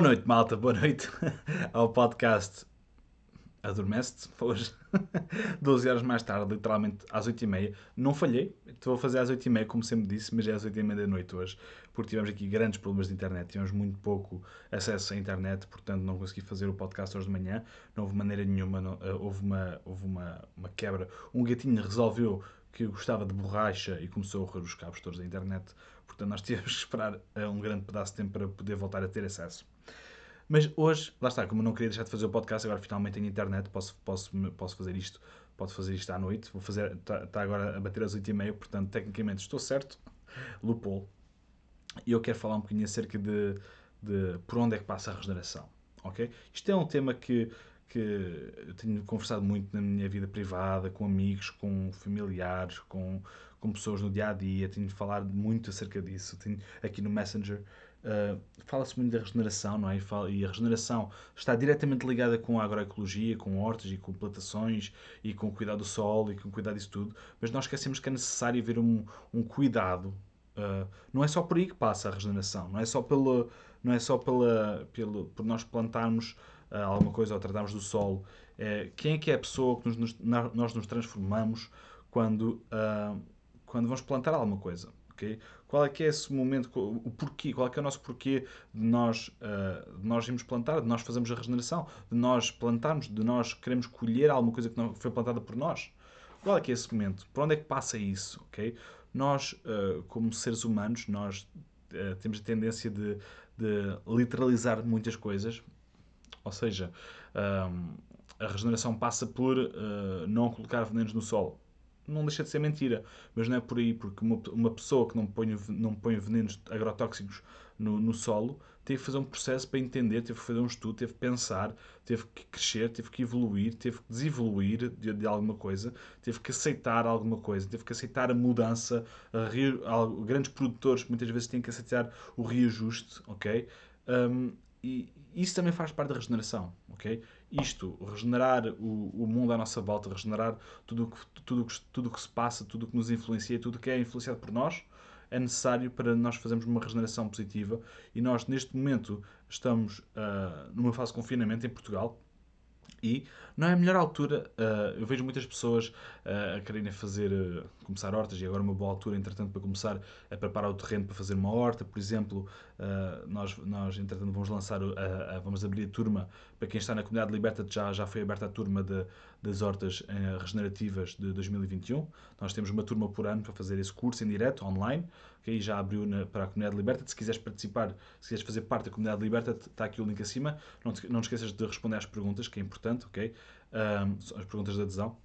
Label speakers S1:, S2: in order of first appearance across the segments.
S1: Boa noite, malta, boa noite ao podcast Adormece-te hoje, 12 horas mais tarde, literalmente às 8h30. Não falhei, estou a fazer às 8h30, como sempre disse, mas é às 8h30 da noite hoje, porque tivemos aqui grandes problemas de internet, tivemos muito pouco acesso à internet, portanto não consegui fazer o podcast hoje de manhã, não houve maneira nenhuma, não, eh, houve, uma, houve uma, uma quebra. Um gatinho resolveu que gostava de borracha e começou a roer os cabos todos da internet, portanto nós tivemos que esperar eh, um grande pedaço de tempo para poder voltar a ter acesso. Mas hoje, lá está, como não queria deixar de fazer o podcast, agora finalmente tenho internet, posso, posso, posso fazer isto, pode fazer isto à noite. Vou fazer, está tá agora a bater às 8h30, portanto, tecnicamente estou certo. Lupol. E eu quero falar um bocadinho acerca de, de por onde é que passa a regeneração. Ok? Isto é um tema que, que eu tenho conversado muito na minha vida privada, com amigos, com familiares, com, com pessoas no dia a dia. Tenho falado muito acerca disso. Tenho aqui no Messenger Uh, Fala-se muito da regeneração, não é? E a regeneração está diretamente ligada com a agroecologia, com hortas e com plantações e com o cuidado do solo e com o cuidado disso tudo, mas nós esquecemos que é necessário haver um, um cuidado. Uh, não é só por aí que passa a regeneração, não é só, pelo, não é só pela, pelo, por nós plantarmos uh, alguma coisa ou tratarmos do solo. É, quem é que é a pessoa que nos, nos, nós nos transformamos quando, quando vamos plantar alguma coisa? Okay? Qual é que é esse momento, o porquê, qual é que é o nosso porquê de nós, uh, de nós irmos plantar, de nós fazermos a regeneração, de nós plantarmos, de nós queremos colher alguma coisa que não foi plantada por nós? Qual é que é esse momento? Por onde é que passa isso? Okay? Nós, uh, como seres humanos, nós uh, temos a tendência de, de, literalizar muitas coisas, ou seja, a regeneração passa por não colocar venenos no solo não deixa de ser mentira. Mas não é por aí, porque uma, uma pessoa que não põe, não põe venenos agrotóxicos no, no solo teve que fazer um processo para entender, teve que fazer um estudo, teve que pensar, teve que crescer, teve que evoluir, teve que desevoluir de, de alguma coisa, teve que aceitar alguma coisa, teve que aceitar a mudança. A, a, grandes produtores muitas vezes têm que aceitar o reajuste, ok? Um, e isso também faz parte da regeneração, ok? Isto, regenerar o, o mundo à nossa volta, regenerar tudo que, tudo, tudo que se passa, tudo que nos influencia, tudo que é influenciado por nós, é necessário para nós fazermos uma regeneração positiva. E nós, neste momento, estamos uh, numa fase de confinamento em Portugal, e não é a melhor altura, uh, eu vejo muitas pessoas uh, a quererem fazer, uh, começar hortas, e agora é uma boa altura, entretanto, para começar a preparar o terreno para fazer uma horta. Por exemplo, nós, nós, entretanto, vamos lançar, vamos abrir a turma, para quem está na comunidade Liberta, já, já foi aberta a turma de, das hortas regenerativas de 2021. Nós temos uma turma por ano para fazer esse curso em direto, online que aí já abriu na, para a comunidade Liberta. Se quiseres participar, se quiseres fazer parte da comunidade Liberta, está aqui o link acima. Não te, não te esqueças de responder às perguntas, que é importante, ok? Um, as perguntas de adesão.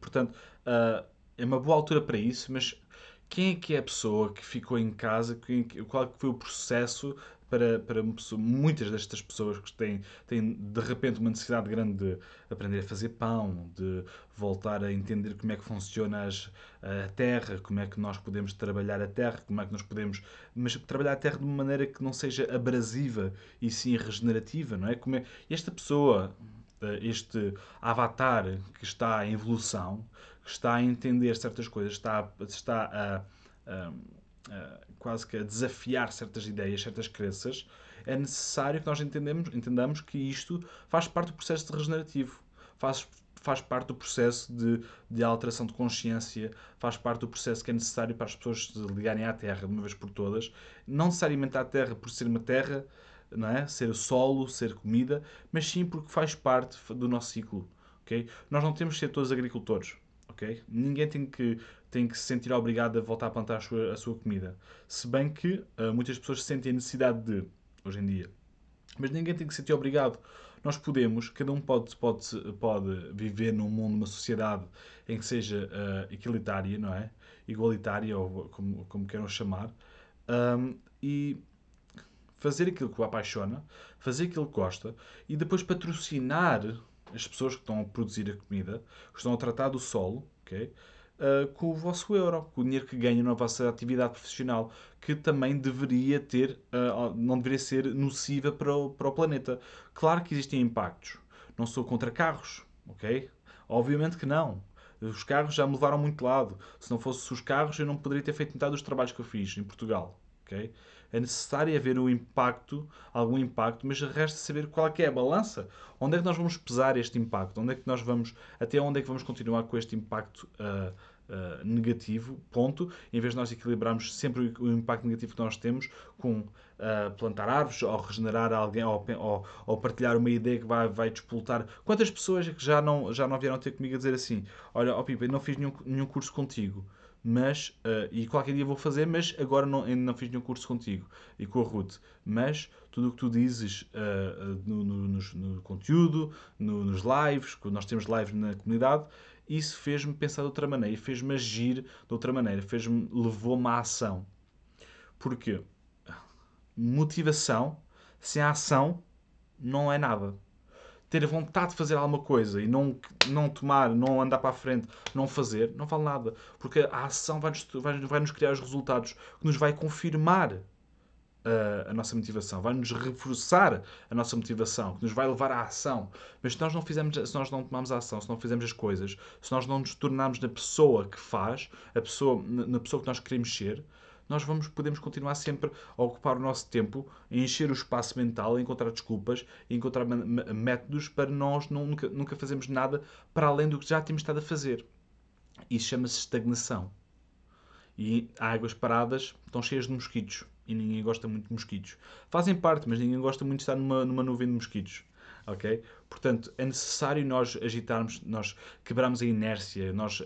S1: Portanto, uh, é uma boa altura para isso, mas quem é que é a pessoa que ficou em casa? Quem, qual é foi o processo para, para muitas destas pessoas que têm, têm de repente uma necessidade grande de aprender a fazer pão, de voltar a entender como é que funciona as, a terra, como é que nós podemos trabalhar a terra, como é que nós podemos. Mas trabalhar a terra de uma maneira que não seja abrasiva e sim regenerativa, não é? Como é esta pessoa, este avatar que está em evolução, que está a entender certas coisas, está, está a, a uh, quase que a desafiar certas ideias, certas crenças, é necessário que nós entendemos, entendamos que isto faz parte do processo de regenerativo, faz, faz parte do processo de, de alteração de consciência, faz parte do processo que é necessário para as pessoas se ligarem à Terra de uma vez por todas. Não necessariamente à Terra por ser uma Terra, não é? ser solo, ser comida, mas sim porque faz parte do nosso ciclo. Okay? Nós não temos que ser todos agricultores. Okay? Ninguém tem que tem que se sentir obrigado a voltar a plantar a sua, a sua comida. Se bem que uh, muitas pessoas sentem a necessidade de, hoje em dia. Mas ninguém tem que se sentir obrigado. Nós podemos, cada um pode, pode, pode viver num mundo, numa sociedade em que seja uh, equilitária, não é? Igualitária, ou como, como queiram chamar, um, e fazer aquilo que o apaixona, fazer aquilo que gosta, e depois patrocinar as pessoas que estão a produzir a comida, que estão a tratar do solo, ok? uh, com o vosso euro, com o dinheiro que ganham na vossa atividade profissional, que também deveria ter, uh, não deveria ser nociva para o, para o planeta. Claro que existem impactos. Não sou contra carros, ok? Obviamente que não. Os carros já me levaram muito lado. Se não fosse os carros, eu não poderia ter feito metade dos trabalhos que eu fiz em Portugal. Ok? É necessário haver um impacto, algum impacto, mas resta saber qual é, a balança. Onde é que nós vamos pesar este impacto? Onde é que nós vamos, até onde é que vamos continuar com este impacto uh, uh, negativo, ponto, em vez de nós equilibrarmos sempre o, impacto negativo que nós temos com uh, plantar árvores, ou regenerar alguém, ou, ou, ou, partilhar uma ideia que vai, vai despoltar. Quantas pessoas é que já não, já não vieram ter comigo a dizer assim, olha, ó oh, Pipa, não fiz nenhum, nenhum curso contigo, mas, uh, e qualquer dia vou fazer, mas agora não, ainda não fiz nenhum curso contigo e com a Ruth. Mas tudo o que tu dizes uh, no, no, no, no, conteúdo, nos lives, nós temos lives na comunidade, isso fez-me pensar de outra maneira, fez-me agir de outra maneira, fez-me, levou-me à ação. Porquê? Motivação sem ação não é nada ter vontade de fazer alguma coisa e não, não tomar, não andar para a frente, não fazer, não vale nada. Porque a ação vai-nos vai, vai -nos criar os resultados que nos vai confirmar a, uh, a nossa motivação, vai-nos reforçar a nossa motivação, que nos vai levar à ação. Mas se nós não fizermos, se nós não tomamos a ação, se não fizermos as coisas, se nós não nos tornarmos na pessoa que faz, a pessoa, na pessoa que nós queremos ser, nós vamos, podemos continuar sempre a ocupar o nosso tempo, a encher o espaço mental, a encontrar desculpas, a encontrar métodos para nós não, nunca, nunca fazermos nada para além do que já temos estado a fazer. Isso chama-se estagnação. E águas paradas estão cheias de mosquitos. E ninguém gosta muito de mosquitos. Fazem parte, mas ninguém gosta muito de estar numa, numa nuvem de mosquitos ok? Portanto, é necessário nós agitarmos, nós quebrarmos a inércia, nós uh,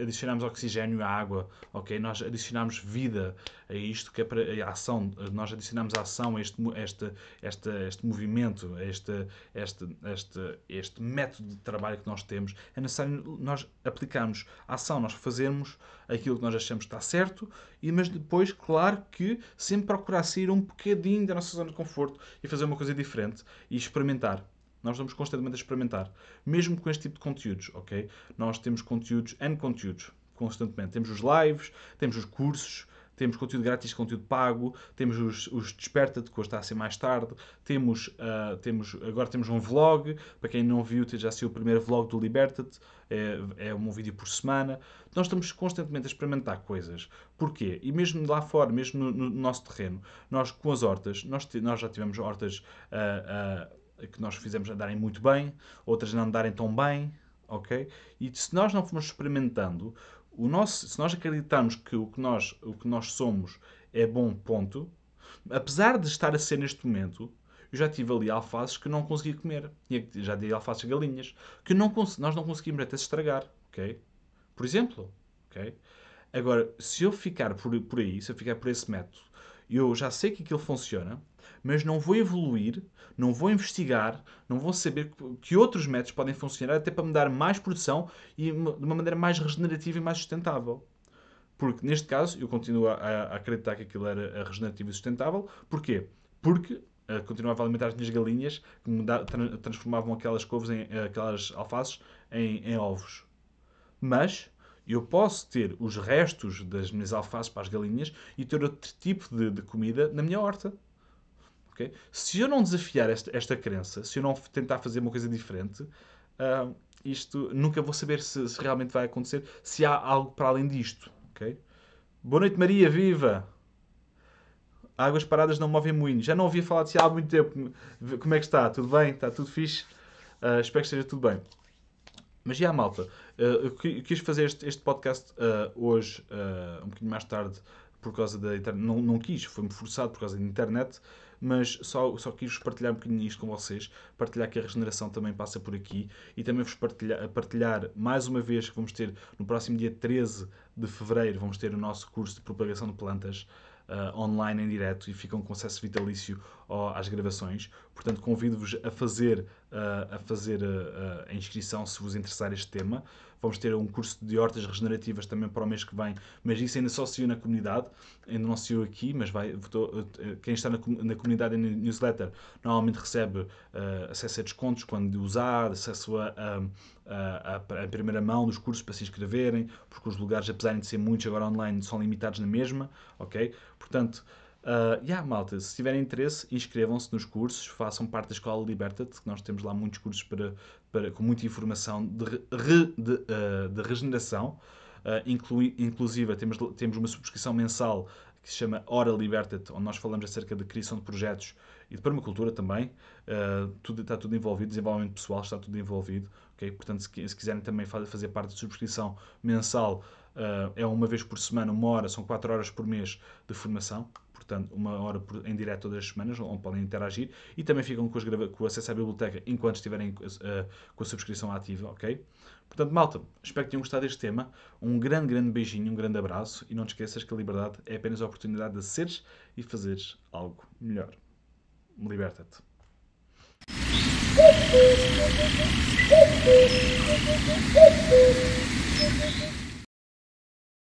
S1: adicionarmos oxigênio à água, ok? Nós adicionarmos vida a isto, que é para a ação, nós adicionamos a ação a este, este, este, este movimento, a este, este, este, este método de trabalho que nós temos. É necessário nós aplicarmos a ação, nós fazermos aquilo que nós achamos que está certo, e, mas depois, claro que sempre procurar sair um bocadinho da nossa zona de conforto e fazer uma coisa diferente e experimentar. Nós vamos constantemente a experimentar, mesmo com este tipo de conteúdos, ok? Nós temos conteúdos, N conteúdos, constantemente. Temos os lives, temos os cursos, temos conteúdo grátis, conteúdo pago, temos os, os Desperta-te, que hoje está a ser mais tarde, temos, uh, temos, agora temos um vlog, para quem não viu, já saiu o primeiro vlog do Liberta-te, é, é um vídeo por semana. Nós estamos constantemente a experimentar coisas. Porquê? E mesmo lá fora, mesmo no, no nosso terreno, nós com as hortas, nós, nós já tivemos hortas... Uh, uh, que nós fizemos andarem muito bem, outras não andarem tão bem, ok? E se nós não formos experimentando, o nosso, se nós acreditarmos que o que nós, o que nós somos é bom ponto, apesar de estar a ser neste momento, eu já tive ali alfaces que não conseguia comer. Já dei alfaces galinhas que não, nós não conseguimos até se estragar, ok? Por exemplo, ok? Agora, se eu ficar por, por aí, se eu ficar por esse método, eu já sei que aquilo funciona, mas não vou evoluir, não vou investigar, não vou saber que outros métodos podem funcionar até para me dar mais produção e de uma maneira mais regenerativa e mais sustentável. Porque, neste caso, eu continuo a, acreditar que aquilo era regenerativo e sustentável. Porquê? Porque uh, continuava a alimentar as minhas galinhas que me da, transformavam aquelas couves, em, aquelas alfaces, em, em ovos. Mas eu posso ter os restos das minhas alfaces para as galinhas e ter outro tipo de, de comida na minha horta. Okay? Se eu não desafiar esta, esta crença, se eu não tentar fazer uma coisa diferente, uh, isto nunca vou saber se, se, realmente vai acontecer, se há algo para além disto. Okay? Boa noite, Maria, viva! Águas paradas não movem muito. Já não ouvia falar de si há muito tempo. Como é que está? Tudo bem? Está tudo fixe? Uh, espero que esteja tudo bem. Mas já, malta, uh, eu quis fazer este, este podcast uh, hoje, um bocadinho mais tarde, por causa da internet. Não, não quis, foi-me forçado por causa da internet mas só, só quis partilhar um bocadinho isto com vocês, partilhar que a regeneração também passa por aqui e também vos partilhar, partilhar mais uma vez que vamos ter no próximo dia 13 de fevereiro, vamos ter o nosso curso de propagação de plantas uh, online em direto e ficam com acesso vitalício às gravações. Portanto, convido-vos a fazer, a, fazer uh, a inscrição se vos interessar este tema. Vamos ter um curso de hortas regenerativas também para o mês que vem, mas isso ainda só saiu na comunidade, ainda não saiu aqui, mas vai, quem está na, na comunidade e na newsletter normalmente recebe uh, acesso a descontos quando usar, acesso a, a, a, a, primeira mão dos cursos para se inscreverem, porque os lugares, apesar de ser muitos agora online, são limitados na mesma, ok? Portanto, Uh, yeah, malta, se tiverem interesse, inscrevam-se nos cursos, façam parte da Escola Liberta-te, que nós temos lá muitos cursos para, para, com muita informação de, re, de, uh, de regeneração. Uh, inclui, inclusive, temos, temos uma subscrição mensal que se chama Hora Liberta-te, onde nós falamos acerca de criação de projetos e de permacultura também. Uh, tudo, está tudo envolvido, desenvolvimento pessoal está tudo envolvido. Okay? Portanto, se, se quiserem também fazer parte da subscrição mensal, uh, é uma vez por semana, uma hora, são quatro horas por mês de formação portanto, uma hora por, em direto todas as semanas, onde podem interagir e também ficam com, com o acesso à biblioteca enquanto estiverem uh, com a subscrição ativa, ok? Portanto, malta, espero que tenham gostado deste tema. Um grande, grande beijinho, um grande abraço e não te esqueças que a liberdade é apenas a oportunidade de seres e fazeres algo melhor. Liberta-te.